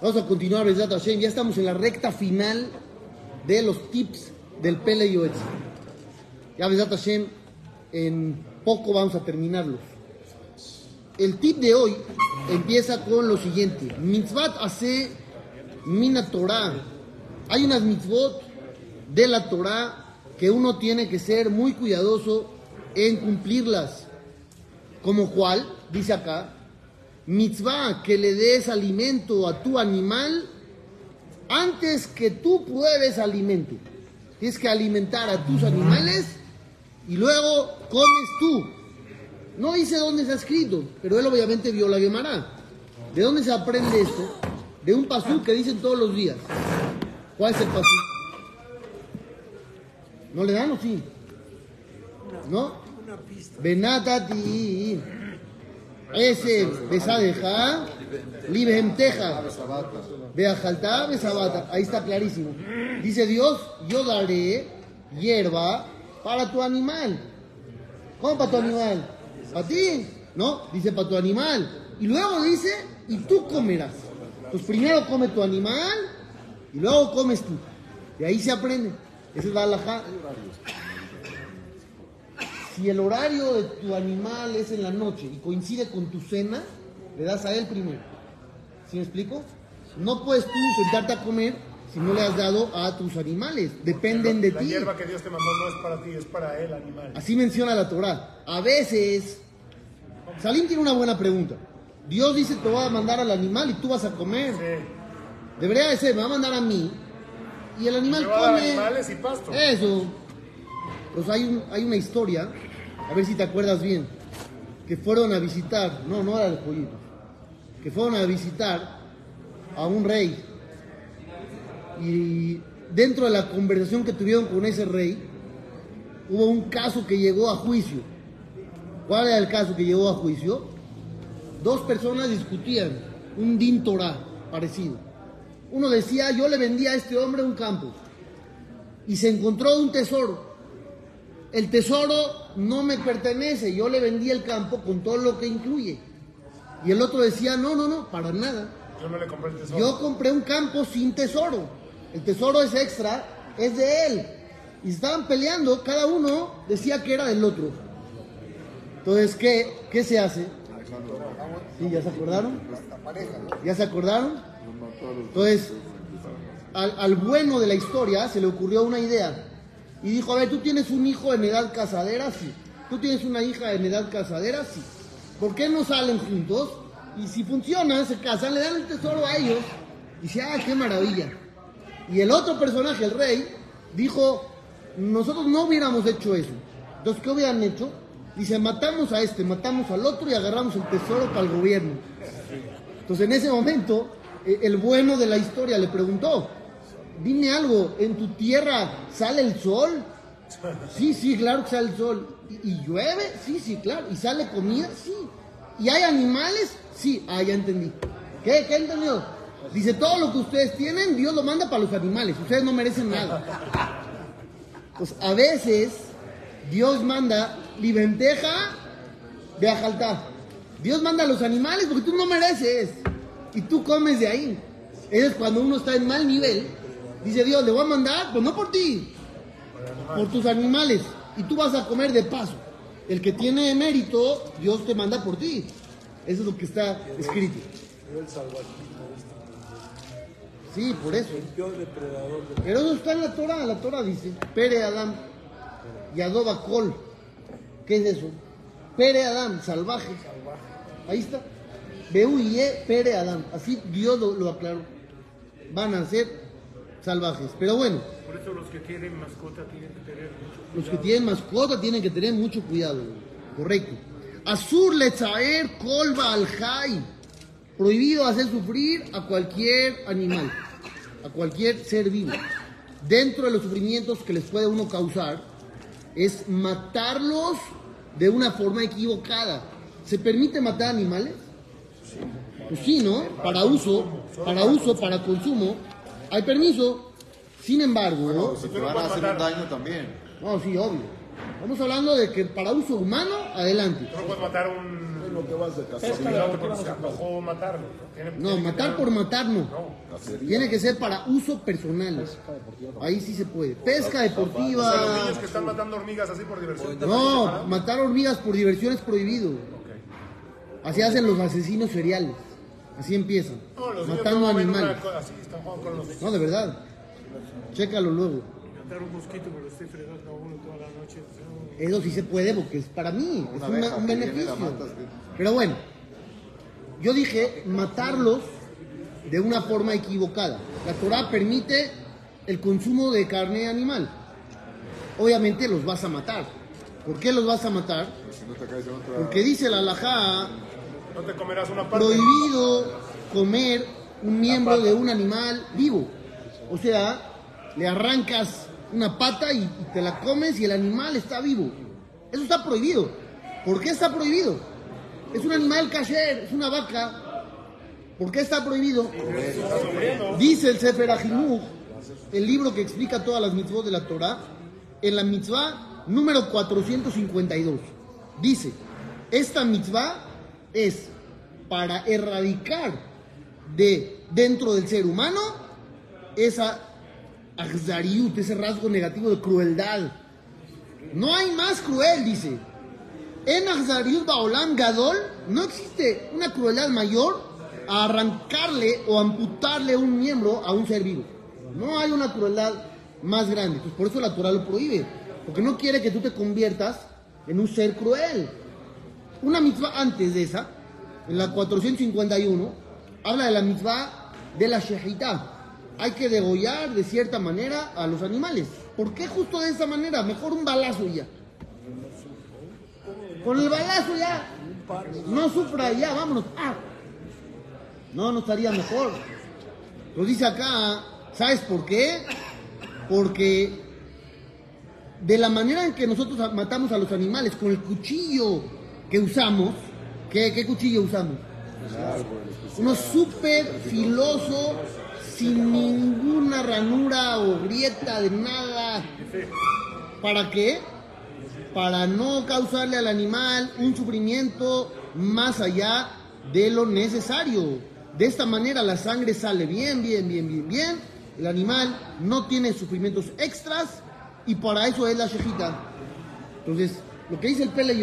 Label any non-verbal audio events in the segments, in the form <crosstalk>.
Vamos a continuar. Ya estamos en la recta final de los tips del Pele Yoetz. Ya, Besat Hashem, en poco vamos a terminarlos. El tip de hoy empieza con lo siguiente: Mitzvat hace mina Torah. Hay unas mitzvot de la Torah que uno tiene que ser muy cuidadoso en cumplirlas. Como cual, dice acá, mitzvah que le des alimento a tu animal antes que tú pruebes alimento. Tienes que alimentar a tus animales y luego comes tú. No dice dónde está escrito, pero él obviamente vio la Gemara. ¿De dónde se aprende esto? De un pasú que dicen todos los días. ¿Cuál es el pasú? ¿No le dan o sí? ¿No? Benatati. Ese besadeja, libemteja, beajalta, besabata. Ahí está clarísimo. Dice Dios, yo daré hierba para tu animal. ¿Cómo para tu animal? ¿Para ti? No, dice para tu animal. Y luego dice, y tú comerás. Pues primero come tu animal y luego comes tú. Y ahí se aprende. Esa es la. Si el horario de tu animal es en la noche y coincide con tu cena, le das a él primero. ¿Sí me explico? No puedes tú sentarte a comer si no le has dado a tus animales. Dependen de La ti. hierba que Dios te mandó no es para ti, es para el animal. Así menciona la Torah. A veces, Salim tiene una buena pregunta. Dios dice te voy a mandar al animal y tú vas a comer. Sí. Debería de ser, me va a mandar a mí y el animal dar come. animales y pasto. Eso. Pues hay, un- hay una historia, a ver si te acuerdas bien, que fueron a visitar, no, no era de pollitos, que fueron a visitar a un rey. Y dentro de la conversación que tuvieron con ese rey, hubo un caso que llegó a juicio. ¿Cuál era el caso que llegó a juicio? Dos personas discutían un din parecido. Uno decía, yo le vendí a este hombre un campo y se encontró un tesoro. El tesoro no me pertenece, yo le vendí el campo con todo lo que incluye. Y el otro decía, no, no, no, para nada. Yo no le compré el tesoro. Yo compré un campo sin tesoro. El tesoro es extra, es de él. Y estaban peleando, cada uno decía que era del otro. Entonces, ¿qué, qué se hace? ¿Sí, ¿Ya se acordaron? ¿Ya se acordaron? Entonces, al, al bueno de la historia se le ocurrió una idea. Y dijo, a ver, tú tienes un hijo en edad casadera, sí. Tú tienes una hija en edad casadera, sí. ¿Por qué no salen juntos? Y si funciona, se casan, le dan el tesoro a ellos. Y dice, ah, qué maravilla. Y el otro personaje, el rey, dijo, nosotros no hubiéramos hecho eso. Entonces, ¿qué hubieran hecho? Dice, matamos a este, matamos al otro y agarramos el tesoro para el gobierno. Entonces, en ese momento, eh, el bueno de la historia le preguntó, dime algo, ¿en tu tierra sale el sol? Sí, sí, claro que sale el sol. ¿Y, llueve? Sí, sí, claro. ¿Y sale comida? Sí. ¿Y hay animales? Sí. Ah, ya entendí. ¿Qué? ¿Qué entendió? Dice, todo lo que ustedes tienen, Dios lo manda para los animales. Ustedes no merecen nada. Pues a veces Dios manda libenteja de ajaltá. Dios manda a los animales porque tú no mereces. Y tú comes de ahí. Es cuando uno está en mal nivel. Dice Dios, le voy a mandar, pues no por ti, por tus animales. Y tú vas a comer de paso. El que tiene mérito, Dios te manda por ti. Eso es lo que está escrito. Sí, por eso. Pero eso está en la Torah. La Torah dice, Pere Adam y Adoba Col. ¿Qué es eso? Pere Adam, salvaje. Ahí está. Beuye Pere Adam. Así Dios lo, lo aclaró. Van a ser salvajes. Pero bueno, Por eso los que tienen mascota tienen que tener mucho los que cuidado. tienen mascota tienen que tener mucho cuidado. Correcto. Azur le traer colba al jai. Prohibido hacer sufrir a cualquier animal, a cualquier ser vivo. Dentro de los sufrimientos que les puede uno causar es matarlos de una forma equivocada. ¿Se permite matar animales? Pues sí, ¿no? Para uso, para uso, para consumo, hay permiso. Sin embargo, Si te van a hacer un daño también. no, sí, obvio. Estamos hablando de que para uso humano, adelante. Tú no puedes matar un, lo que vas de cazar. no, porque se antojó matarlo. No, matar por matar no. Cacería. Tiene que ser para uso personal. Ahí sí se puede. Pesca O sea, los deportiva. niños que están matando hormigas así por diversión. No, matar hormigas por diversión es prohibido. Así hacen los asesinos seriales. Así empiezan. No, los niños Matando no ven una animales. cosa así, están jugando con los No, de verdad. Chécalo luego. Matar un mosquito que lo esté fregando a uno toda la noche. no. Eso sí se puede porque es para mí, es Una un, beneficio. Pero bueno, yo dije matarlos de una forma equivocada. La Torah permite el consumo de carne animal. Obviamente los vas a matar. ¿Por qué los vas a matar? Si no te caes en otra. Porque dice la halajá, No te comerás una parte. prohibido comer un miembro de un animal vivo. O sea, le arrancas una pata y, y te la comes y el animal está vivo. Eso está prohibido. ¿Por qué está prohibido? Es un animal kasher, es una vaca. ¿Por qué está prohibido? Dice el Sefer Ahinuch, el libro que explica todas las mitzvot de la Torah, en la mitzvah número 452. Dice, esta mitzvah es para erradicar de dentro del ser humano esa ese rasgo negativo de crueldad. No hay más cruel, dice. En Agzariut Baolam Gadol no existe una crueldad mayor a arrancarle o amputarle un miembro a un ser vivo. No hay una crueldad más grande. Pues por eso la Torah lo prohíbe. Porque no quiere que tú te conviertas en un ser cruel. Una mitzvah antes de esa, en la 451, habla de la mitzvah de la shehita. Hay que degollar de cierta manera a los animales. ¿Por qué justo de esa manera? Mejor un balazo ya. Con el balazo ya. No sufra ya, vámonos. Ah. No, no estaría mejor. Lo dice acá, ¿sabes por qué? Porque de la manera en que nosotros matamos a los animales, con el cuchillo que usamos, ¿qué, cuchillo usamos? Uno súper filoso, sin ninguna ranura o grieta de nada. ¿Para qué? Para no causarle al animal un sufrimiento más allá de lo necesario. De esta manera la sangre sale bien, bien, bien, bien, bien. El animal no tiene sufrimientos extras y para eso es la shejita. Entonces, lo que dice el Pele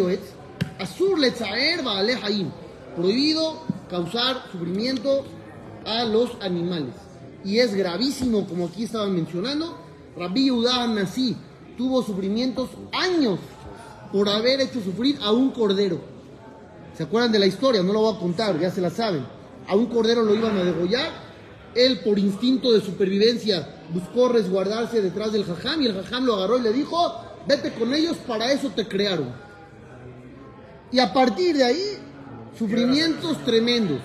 Azur letzaer baale haim. Prohibido causar sufrimiento a los animales. Y es gravísimo, como aquí estaban mencionando. Rabbi Yehuda Nasi tuvo sufrimientos años por haber hecho sufrir a un cordero. ¿Se acuerdan de la historia? No lo voy a contar, ya se la saben. A un cordero lo iban a degollar. Él, por instinto de supervivencia, buscó resguardarse detrás del jajam y el jajam lo agarró y le dijo: Vete con ellos, para eso te crearon. Y a partir de ahí, sufrimientos tremendos.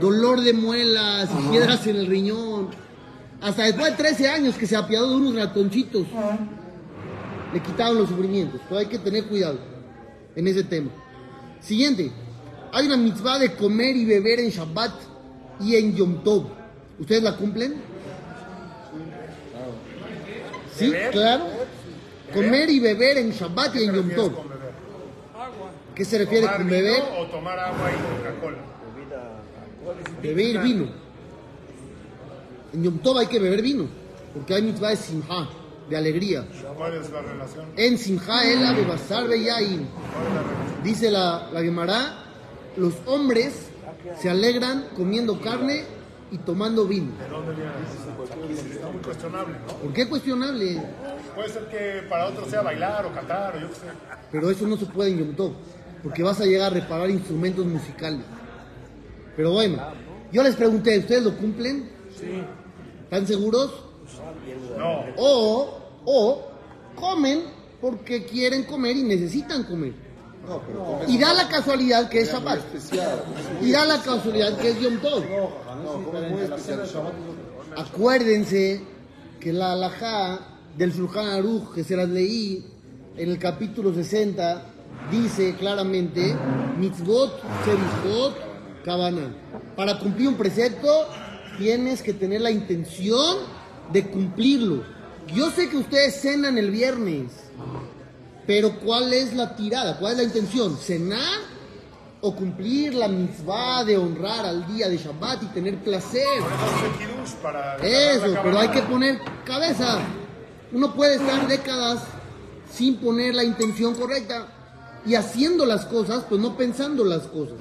Dolor de muelas, piedras en el riñón. Hasta después de 13 años que se apiadó de unos ratoncitos, le quitaron los sufrimientos. Pero hay que tener cuidado en ese tema. Siguiente, hay una mitzvah de comer y beber en Shabbat y en Yom Tov. ¿Ustedes la cumplen? Sí, claro. Comer y beber en Shabbat y ¿Qué en Yom Tov. ¿Qué se refiere ¿Tomar con vino beber? o tomar agua y Coca-Cola? Beber vino. En Yom Tov hay que beber vino, porque hay mitzvah de simha, de alegría. ¿Cuál es la relación? En simha el abebasar beyain. Dice la, la Gemara, los hombres se alegran comiendo carne y tomando vino. ¿De dónde viene eso? Está muy cuestionable, ¿no? ¿Por qué cuestionable? Puede ser que para otros sea bailar o cantar o yo qué sé. Pero eso no se puede en Yom Tov, porque vas a llegar a reparar instrumentos musicales. Pero bueno, yo les pregunté, ¿ustedes lo cumplen? Sí. ¿Están seguros? No. O, o comen porque quieren comer y necesitan comer. No, pero Y da la casualidad que es Shabbat. especial. Y da la casualidad que es Yom Tov. No, comes muy especial. Shabbat. Acuérdense que la alajá del Shulchan Aruch, que se las leí en el capítulo 60, dice claramente, mitzvot, serishot, kabana. Para cumplir un precepto, tienes que tener la intención de cumplirlo. Yo sé que ustedes cenan el viernes, pero ¿cuál es la tirada? ¿Cuál es la intención? ¿Cenar o cumplir la mitzvah de honrar al día de Shabbat y tener placer. Eso pero hay cabana. que poner cabeza. Uno puede estar décadas sin poner la intención correcta y haciendo las cosas, pues no pensando las cosas.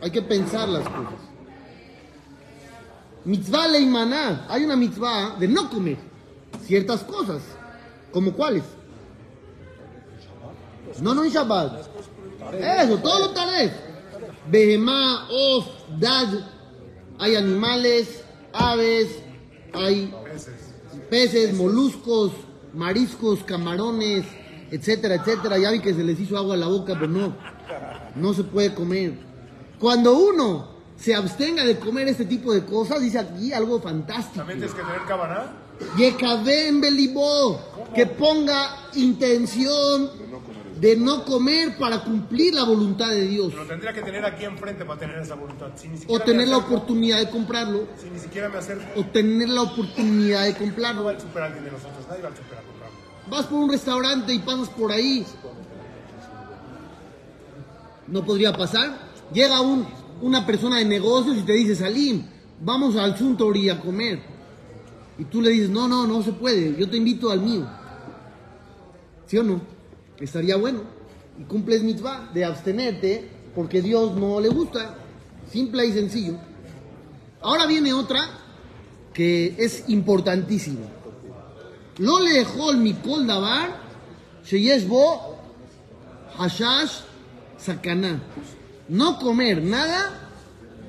Hay que pensar las cosas. Mitzvah leimaná. Hay una mitzvah de no comer ciertas cosas. ¿Como cuáles? No, no en Shabbat. Eso, todo lo taref. Behemá, of, dad. Hay animales, aves, hay peces, moluscos, mariscos, camarones, etcétera, etcétera. Ya vi que se les hizo agua a la boca, pero no, no se puede comer. Cuando uno se abstenga de comer este tipo de cosas, dice aquí algo fantástico. También tienes que tener cabana. Yekabem belibó, que ponga intención de no comer para cumplir la voluntad de Dios. Lo tendría que tener aquí enfrente para tener esa voluntad. Si ni O tener la oportunidad de comprarlo, Si ni siquiera me acerco, o tener la oportunidad de no comprarlo. va al super alguien de nosotros. Nadie va a comprarlo. Vas por un restaurante y pasas por ahí. No podría pasar. Llega un, una persona de negocios y te dice, Salim, vamos al Suntory a comer. Y tú le dices, no, no, no se puede, yo te invito al mío. ¿Sí o no? Estaría bueno. Y cumples mitzvah de abstenerte porque Dios no le gusta. Simple y sencillo. Ahora viene otra que es importantísima. לא לאכול מכל דבר שיש בו חשש סכנה. No comer nada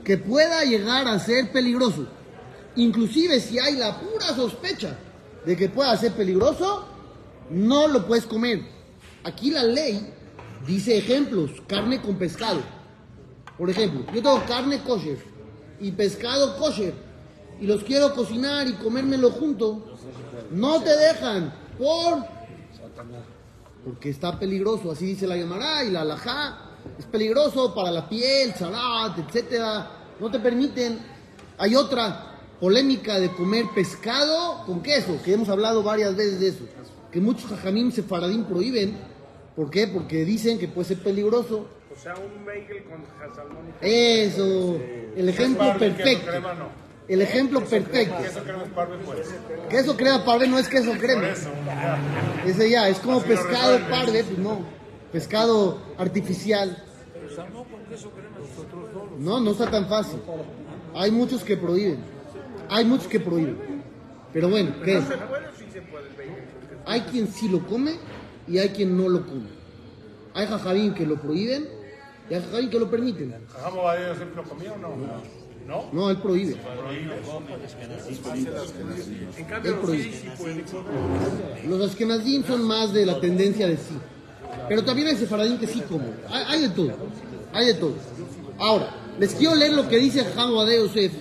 que pueda llegar a ser peligroso. Inclusive si hay la pura sospecha de que pueda ser peligroso, no lo puedes comer. Aquí la ley dice ejemplos, carne con pescado. Por ejemplo, yo tengo carne kosher y pescado kosher y los quiero cocinar y comérmelo junto. No te dejan por porque está peligroso, así dice la Yamará y la Alajá. Es peligroso para la piel, salat, etcétera. No te permiten. Hay otra polémica de comer pescado con queso, que hemos hablado varias veces de eso. Que muchos jajamim sefaradín prohíben. ¿Por qué? Porque dicen que puede ser peligroso. O sea, un bagel con salmón Eso, el ejemplo perfecto. El ejemplo perfecto. Queso crema es parve, pues. Queso crema parve no es queso crema. Ese ya, es como pescado parve, pues no. Pescado artificial. No, no está tan fácil. Hay muchos que prohíben. Hay muchos que prohíben. Pero bueno, ¿qué es? Hay quien sí lo come y hay quien no lo come. Hay jajabín que lo prohíben y hay jajabín que lo permiten. ¿Jajamo va a siempre lo comía o no? ¿No? No, él prohíbe. En cambio, Él los prohíbe. Los askenazim son más de la tendencia de sí. Pero también hay sefaradín que sí comen. Hay, hay de todo. Hay de todo. Ahora, les quiero leer lo que dice Jamo de Yosef.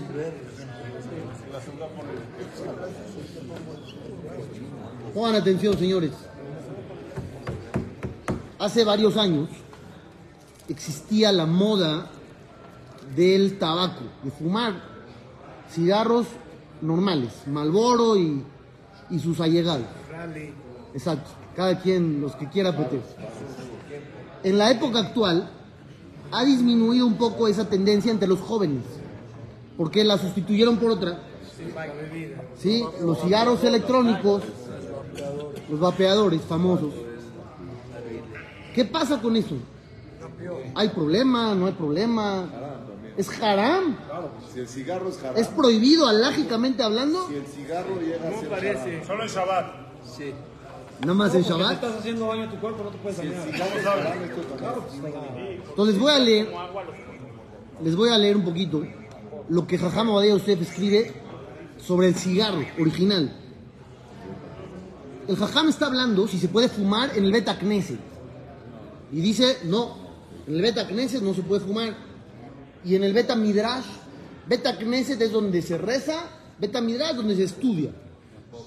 Pongan atención, señores. Hace varios años existía la moda del tabaco, de fumar cigarros normales, Malboro y, y sus allegados. Exacto, cada quien los que quiera meter. En la época actual ha disminuido un poco esa tendencia entre los jóvenes, porque la sustituyeron por otra. ¿sí? Los cigarros electrónicos, los vapeadores famosos. ¿Qué pasa con eso? ¿Hay problema? ¿No hay problema? ¿Es haram? Claro, si el cigarro es haram, ¿Es prohibido alágicamente hablando? si el cigarro llega a No ser parece. Solo en Shabbat. Nada más en Shabbat. estás haciendo daño a tu cuerpo, no te puedes dañar. cigarro es haram, esto también. Entonces les voy a leer, les voy a leer un poquito lo que Jajam Obadiah Yosef escribe sobre el cigarro original. El Jajam está hablando si se puede fumar en el Beta Knesset. Y dice, no, en el Beta Knesset no se puede fumar. Y en el Beta Midrash, Beta Knesset es donde se reza, Beta Midrash donde se estudia.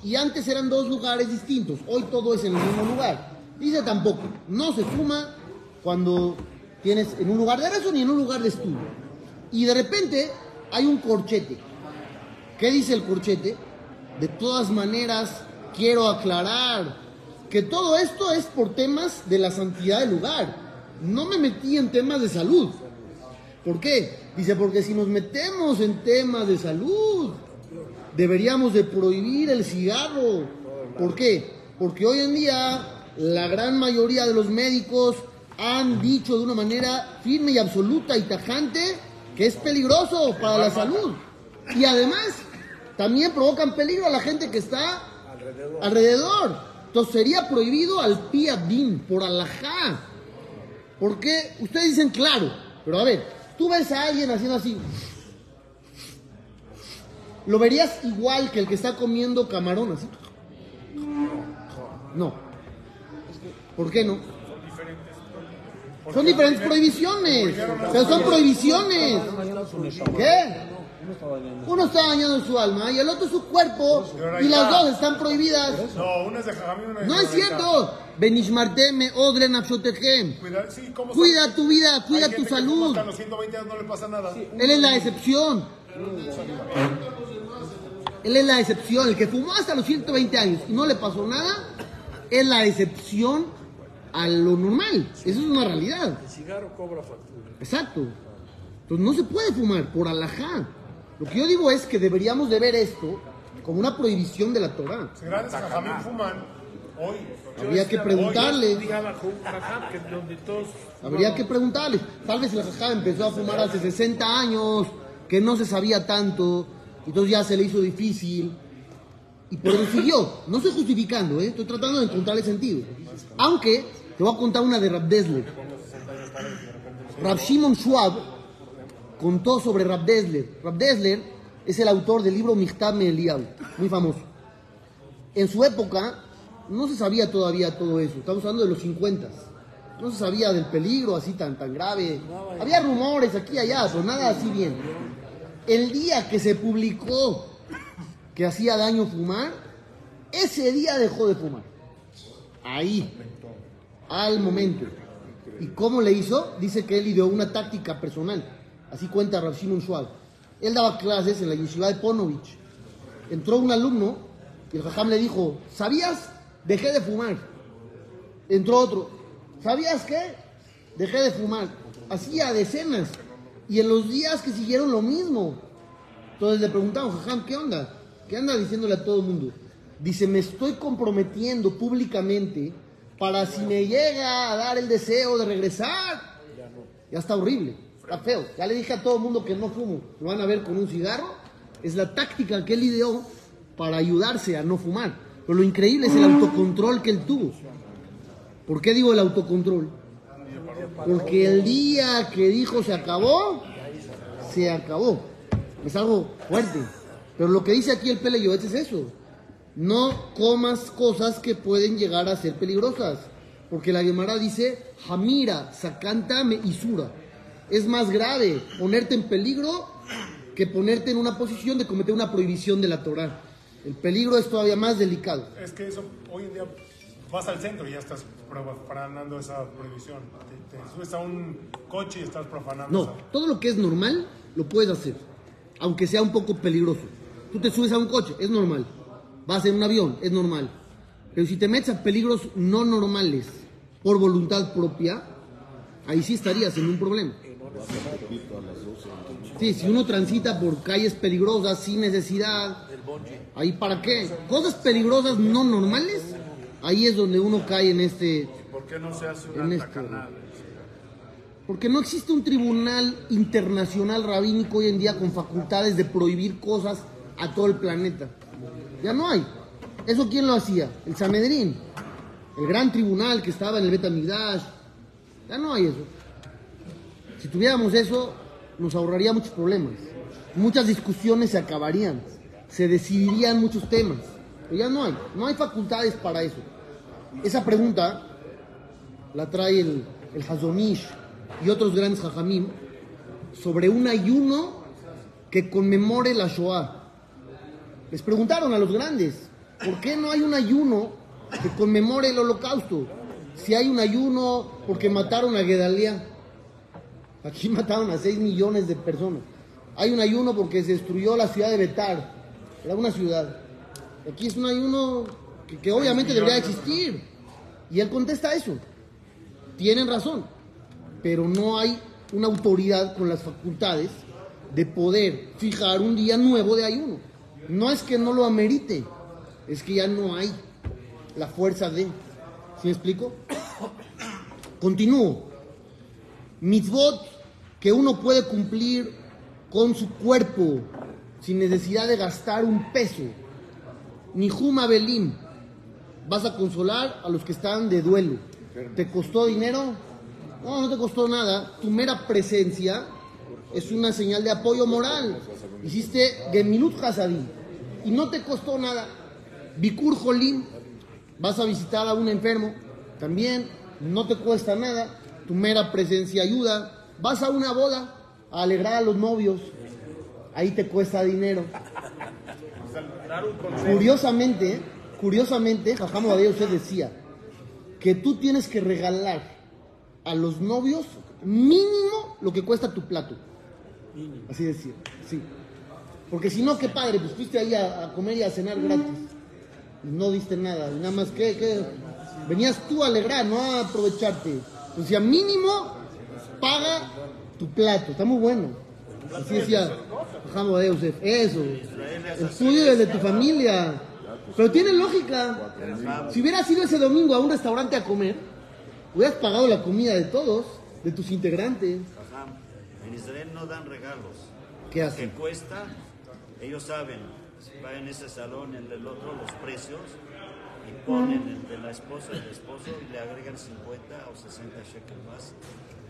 Y antes eran dos lugares distintos, hoy todo es en el mismo lugar. Dice tampoco, no se fuma cuando tienes en un lugar de rezo ni en un lugar de estudio. Y de repente hay un corchete. ¿Qué dice el corchete? De todas maneras, quiero aclarar que todo esto es por temas de la santidad del lugar. No me metí en temas de salud. ¿Por qué? Dice, porque si nos metemos en temas de salud, deberíamos de prohibir el cigarro. ¿Por qué? Porque hoy en día la gran mayoría de los médicos han dicho de una manera firme y absoluta y tajante que es peligroso para la salud. Y además, también provocan peligro a la gente que está alrededor. Entonces sería prohibido al piadín, por alajá. Porque ustedes dicen claro, pero a ver, tú ves a alguien haciendo así. ¿Lo verías igual que el que está comiendo camarón así? No. ¿Por qué no? Son diferentes prohibiciones. Pero son prohibiciones. ¿Qué? Uno está dañando su alma y el otro su cuerpo y las dos están prohibidas. No, una es de Jajamín, una es de No es cierto. Benishmarteme, odren sí, ¿cómo Cuida tu vida, cuida tu que salud. Hasta los 120 años no le pasa nada. Él es la excepción. Él es la excepción. El que fumó hasta los 120 años y no le pasó nada, es la excepción a lo normal. Eso es una realidad. El cigarro cobra factura. Exacto. Entonces no se puede fumar por alajá. Lo que yo digo es que deberíamos de ver esto como una prohibición de la Torah. Grandes Jajamín fuman hoy. Habría que preguntarle. Habría que preguntarle. Tal vez el jajá empezó a fumar hace 60 años, que no se sabía tanto, entonces ya se le hizo difícil. Y por eso siguió. No estoy justificando, ¿eh? estoy tratando de encontrarle sentido. Aunque te voy a contar una de Rab Desler. Rab Shimon Schwab contó sobre Rab Desler. Rab Desler es el autor del libro Michtab Me'eliyahu, muy famoso. En su época no se sabía todavía todo eso. Estamos hablando de los 50. No se sabía del peligro así tan, tan grave. Había rumores aquí y allá, pero nada así bien. El día que se publicó que hacía daño fumar, ese día dejó de fumar. Ahí, al momento. ¿Y cómo le hizo? Dice que él ideó una táctica personal. Así cuenta Rav Shimon. Él daba clases en la yeshiva de Ponovich. Entró un alumno y el jajam le dijo, ¿sabías? Dejé de fumar. Entró otro, ¿sabías qué? Dejé de fumar. Hacía decenas. Y en los días que siguieron lo mismo. Entonces le preguntamos, jajam, ¿qué onda? ¿Qué anda diciéndole a todo el mundo? Dice, me estoy comprometiendo públicamente para si me llega a dar el deseo de regresar. Ya está horrible, está feo. Ya le dije a todo el mundo que no fumo. Lo van a ver con un cigarro. Es la táctica que él ideó para ayudarse a no fumar. Pero lo increíble es el autocontrol que él tuvo. ¿Por qué digo el autocontrol? Porque el día que dijo se acabó, se acabó. Es algo fuerte. Pero lo que dice aquí el Pele Yoetz es eso. No comas cosas que pueden llegar a ser peligrosas. Porque la Gemara dice, Hamira, Sakantame Isura. Es más grave ponerte en peligro que ponerte en una posición de cometer una prohibición de la Torah. El peligro es todavía más delicado. Es que eso hoy en día vas al centro y ya estás profanando esa prohibición. Te, te subes a un coche y estás profanando No, esa. todo lo que es normal lo puedes hacer, aunque sea un poco peligroso. Tú te subes a un coche, es normal. Vas en un avión, es normal. Pero si te metes a peligros no normales por voluntad propia, ahí sí estarías en un problema. Sí, si uno transita por calles peligrosas sin necesidad, ahí para qué? Cosas peligrosas no normales, ahí es donde uno cae en este ¿Por qué no se hace En una? Porque no existe un tribunal internacional rabínico hoy en día con facultades de prohibir cosas a todo el planeta. Ya no hay. ¿Eso quién lo hacía? El Sanedrín. El gran tribunal que estaba en el Betamigdash. Ya no hay eso. Si tuviéramos eso, nos ahorraría muchos problemas. Muchas discusiones se acabarían. Se decidirían muchos temas. Pero ya no hay. No hay facultades para eso. Esa pregunta la trae el, el Hazonish y otros grandes hajamim sobre un ayuno que conmemore la Shoah. Les preguntaron a los grandes, ¿por qué no hay un ayuno que conmemore el holocausto? Si hay un ayuno porque mataron a Gedalía, aquí <laughs> mataron a 6 millones de personas. Hay un ayuno porque se destruyó la ciudad de Betar, era una ciudad. Aquí es un ayuno que, que obviamente debería existir. Y él contesta eso. Tienen razón, pero no hay una autoridad con las facultades de poder fijar un día nuevo de ayuno. No es que no lo amerite, es que ya no hay la fuerza de. ¿Sí me explico? <coughs> Continúo. Mitzvot que uno puede cumplir con su cuerpo sin necesidad de gastar un peso. Nihuma Belim. Vas a consolar a los que están de duelo. ¿Te costó dinero? No, no te costó nada. Tu mera presencia es una señal de apoyo moral. Hiciste Gemilut Hasadim y no te costó nada. Bikur Jolim, vas a visitar a un enfermo, también no te cuesta nada. Tu mera presencia ayuda. Vas a una boda a alegrar a los novios, ahí te cuesta dinero. Curiosamente, curiosamente, Jajam usted decía que tú tienes que regalar a los novios mínimo lo que cuesta tu plato. Así decía, sí. Porque si no, qué padre, pues fuiste ahí a, a comer y a cenar gratis. Y no diste nada, y nada más que, que venías tú a alegrar, no a aprovecharte. O sea, mínimo paga tu plato, está muy bueno. Así decía Yosef, eso. Estudio desde tu familia. Pero tiene lógica. Si hubieras ido ese domingo a un restaurante a comer, hubieras pagado la comida de todos, de tus integrantes. En Israel no dan regalos. ¿Qué Que hacen? cuesta, ellos saben, va en ese salón, el otro, los precios, y ponen el de la esposa y el esposo y le agregan 50 o 60 shekels más.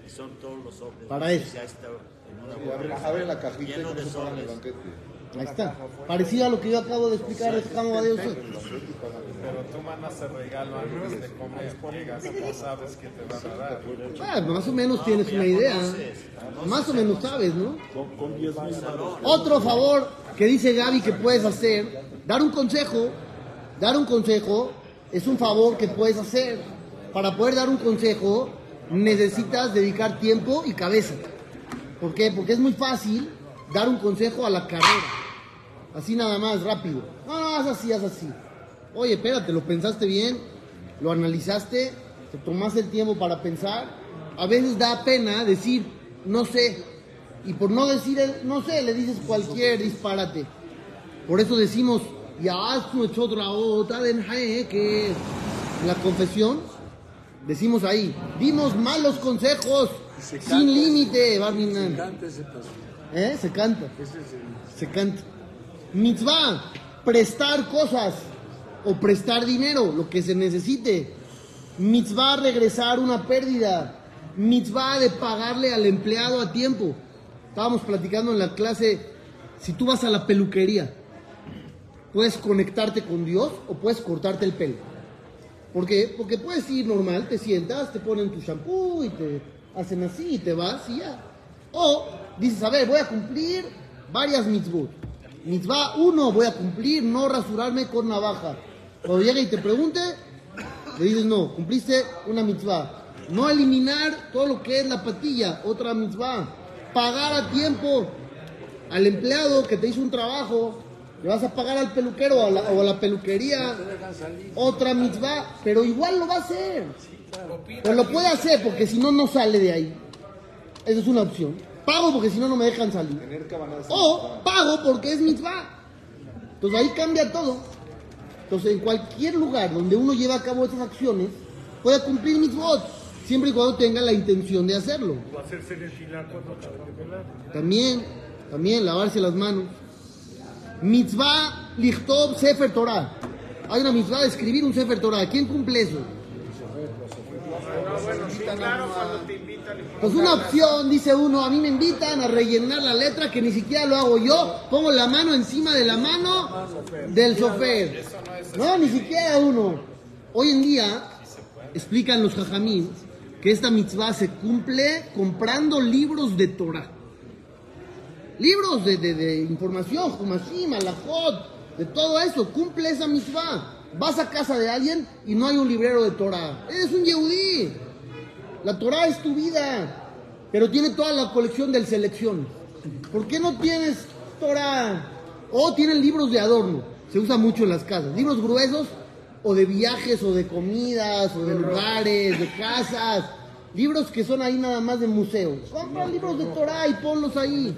Y son todos los sobres. Para eso. Ya está en una Y abre, la cajita y lleno no de sobres. Ahí está. Parecido a lo que yo acabo de explicar de Jajam Badeo Yosef. Pero tú mandas el regalo antes de comer, llegas, no sabes qué te van a dar. Ah, más o menos tienes una idea. Más o menos sabes, ¿no? Otro favor que dice Gaby que puedes hacer, dar un consejo, dar un consejo es un favor que puedes hacer. Para poder dar un consejo necesitas dedicar tiempo y cabeza. ¿Por qué? Porque es muy fácil dar un consejo a la carrera. Así nada más, rápido. No, no, haz así, haz así. Oye, espérate, lo pensaste bien, lo analizaste, te tomaste el tiempo para pensar. A veces da pena decir, no sé. Y por no decir, no sé, le dices cualquier disparate. Por eso decimos, ya otra otra que en la confesión decimos ahí, dimos malos consejos sin límite, Barminan. ¿Eh? Se canta. Se canta. Mitzvah, prestar cosas o prestar dinero, lo que se necesite. Mitzvah, regresar una pérdida. Mitzvah de pagarle al empleado a tiempo. Estábamos platicando en la clase, si tú vas a la peluquería, puedes conectarte con Dios o puedes cortarte el pelo. ¿Por qué? Porque puedes ir normal, te sientas, te ponen tu shampoo y te hacen así y te vas y ya. O dices, a ver, voy a cumplir varias mitzvot. Mitzvah uno, voy a cumplir, no rasurarme con navaja. Cuando llegue y te pregunte, le dices, no, cumpliste una mitzvah. No eliminar todo lo que es la patilla, otra mitzvah. Pagar a tiempo al empleado que te hizo un trabajo. Le vas a pagar al peluquero o a la, o a la peluquería. Otra mitzvah, pero igual lo va a hacer. Pero lo puede hacer porque si no, no sale de ahí. Esa es una opción. Pago porque si no, no me dejan salir. O pago porque es mitzvah. Entonces ahí cambia todo. Entonces en cualquier lugar donde uno lleva a cabo estas acciones, puede cumplir mitzvot, siempre y cuando tenga la intención de hacerlo. También, también lavarse las manos. Mitzvah lichtov sefer Torah. Hay una mitzvah de escribir un sefer Torah. ¿Quién cumple eso? Pues una opción, dice uno, a mí me invitan a rellenar la letra que ni siquiera lo hago yo, pongo la mano encima de la mano del chofer. No, ni siquiera uno. Hoy en día, explican los jajamín, que esta mitzvah se cumple comprando libros de Torah. Libros de, de- de información, Humashim, Alajot, de todo eso, cumple esa mitzvah. Vas a casa de alguien y no hay un librero de Torah. Eres un yehudí. La Torah es tu vida, pero tiene toda la colección del selección. ¿Por qué no tienes Torah? O tienen libros de adorno, se usa mucho en las casas. Libros gruesos o de viajes o de comidas o de lugares, de casas. libros que son ahí nada más de museo. Compra libros de Torah y ponlos ahí.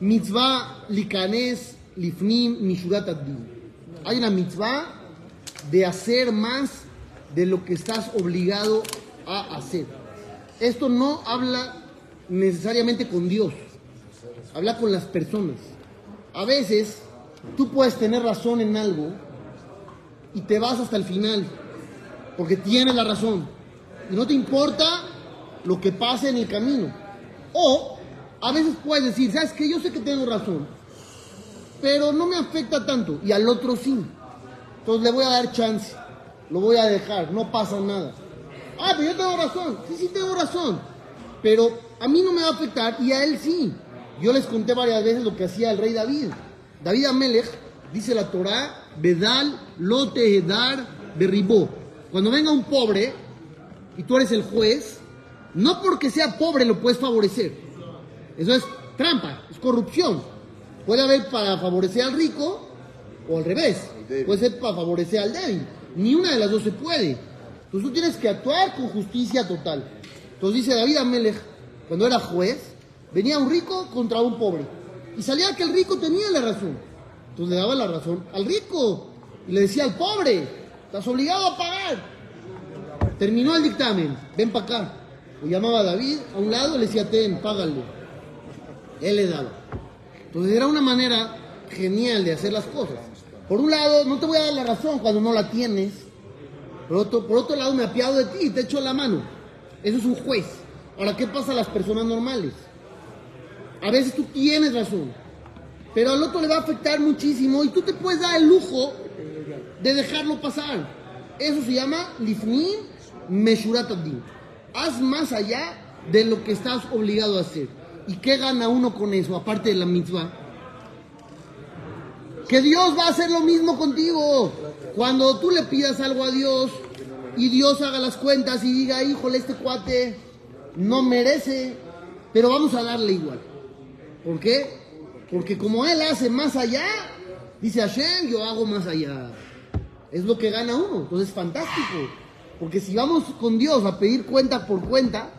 Mitzvah likanes lifnim mishurat. Hay una mitzvah de hacer más de lo que estás obligado a hacer. Esto no habla necesariamente con Dios, habla con las personas. A veces tú puedes tener razón en algo y te vas hasta el final, porque tienes la razón. Y no te importa lo que pase en el camino. O a veces puedes decir, ¿sabes qué? Yo sé que tengo razón, pero no me afecta tanto. Y al otro sí. Entonces le voy a dar chance. Lo voy a dejar, no pasa nada. Ah, pero yo tengo razón. Sí, sí tengo razón. Pero a mí no me va a afectar y a él sí. Yo les conté varias veces lo que hacía el rey David. David Amelech, dice la Torah, Bedal, Lote, Edar, Berribó. Cuando venga un pobre y tú eres el juez, no porque sea pobre lo puedes favorecer. Eso es trampa, es corrupción. Puede haber para favorecer al rico o al revés. Puede ser para favorecer al débil. Ni una de las dos se puede. Entonces tú tienes que actuar con justicia total. Entonces dice David Amelech, cuando era juez, venía un rico contra un pobre. Y salía que el rico tenía la razón. Entonces le daba la razón al rico. Y le decía al pobre, estás obligado a pagar. Terminó el dictamen, ven para acá. Lo llamaba a David a un lado, le decía, ten, págale. Él le daba. Entonces era una manera genial de hacer las cosas. Por un lado, no te voy a dar la razón cuando no la tienes. Por otro, por otro lado, me apiado de ti y te echo la mano. Eso es un juez. Ahora, ¿qué pasa a las personas normales? A veces tú tienes razón, pero al otro le va a afectar muchísimo y tú te puedes dar el lujo de dejarlo pasar. Eso se llama lifnim meshurat. Haz más allá de lo que estás obligado a hacer. ¿Y qué gana uno con eso, aparte de la mitzvah? Que Dios va a hacer lo mismo contigo. Cuando tú le pidas algo a Dios y Dios haga las cuentas y diga, híjole, este cuate no merece, pero vamos a darle igual. ¿Por qué? Porque como Él hace más allá, dice Hashem, yo hago más allá. Es lo que gana uno. Entonces es fantástico. Porque si vamos con Dios a pedir cuenta por cuenta,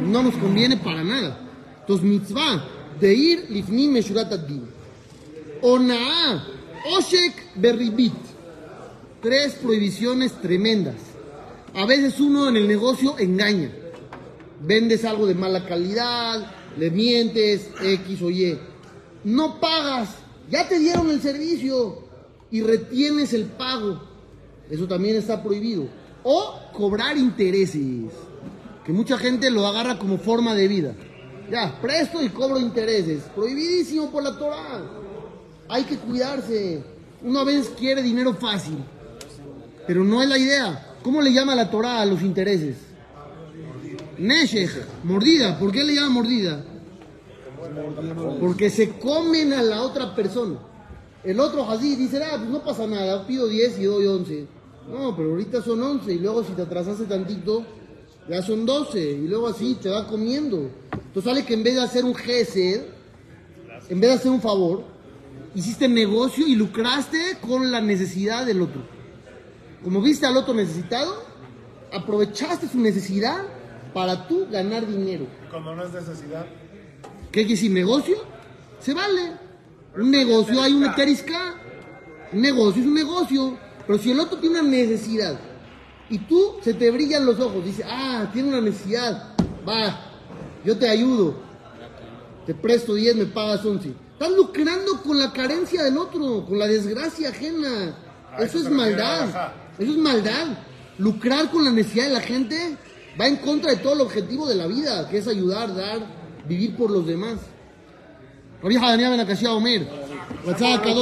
no nos conviene para nada. Entonces, mitzvah de ir lifnim meshurat ad-din. Onaa, Oshek berribit. Tres prohibiciones tremendas. A veces uno en el negocio engaña. Vendes algo de mala calidad, le mientes, X o Y. No pagas, ya te dieron el servicio y retienes el pago. Eso también está prohibido. O cobrar intereses, que mucha gente lo agarra como forma de vida. Ya, presto y cobro intereses. Prohibidísimo por la Torah. Hay que cuidarse. Uno a veces quiere dinero fácil, pero no es la idea. ¿Cómo le llama la Torah a los intereses? Neshech, mordida. ¿Por qué le llama mordida? Porque se comen a la otra persona. El otro así dice, ah, pues no pasa nada, pido 10 y doy 11. No, pero ahorita son 11 y luego si te atrasaste tantito, ya son 12 y luego así te va comiendo. Entonces sale que en vez de hacer un gesed, en vez de hacer un favor, hiciste negocio y lucraste con la necesidad del otro. Como viste al otro necesitado, aprovechaste su necesidad para tú ganar dinero. Cuando no es necesidad, ¿Qué quiere decir negocio? Se vale. Un negocio, hay una terisca. Un negocio es un negocio. Pero si el otro tiene una necesidad y tú se te brillan los ojos, dice, ah, tiene una necesidad, va, yo te ayudo. Te presto 10, me pagas 11. Estás lucrando con la carencia del otro, con la desgracia ajena. A Eso eso es maldad. Eso es maldad. Lucrar con la necesidad de la gente va en contra de todo el objetivo de la vida, que es ayudar, dar, vivir por los demás.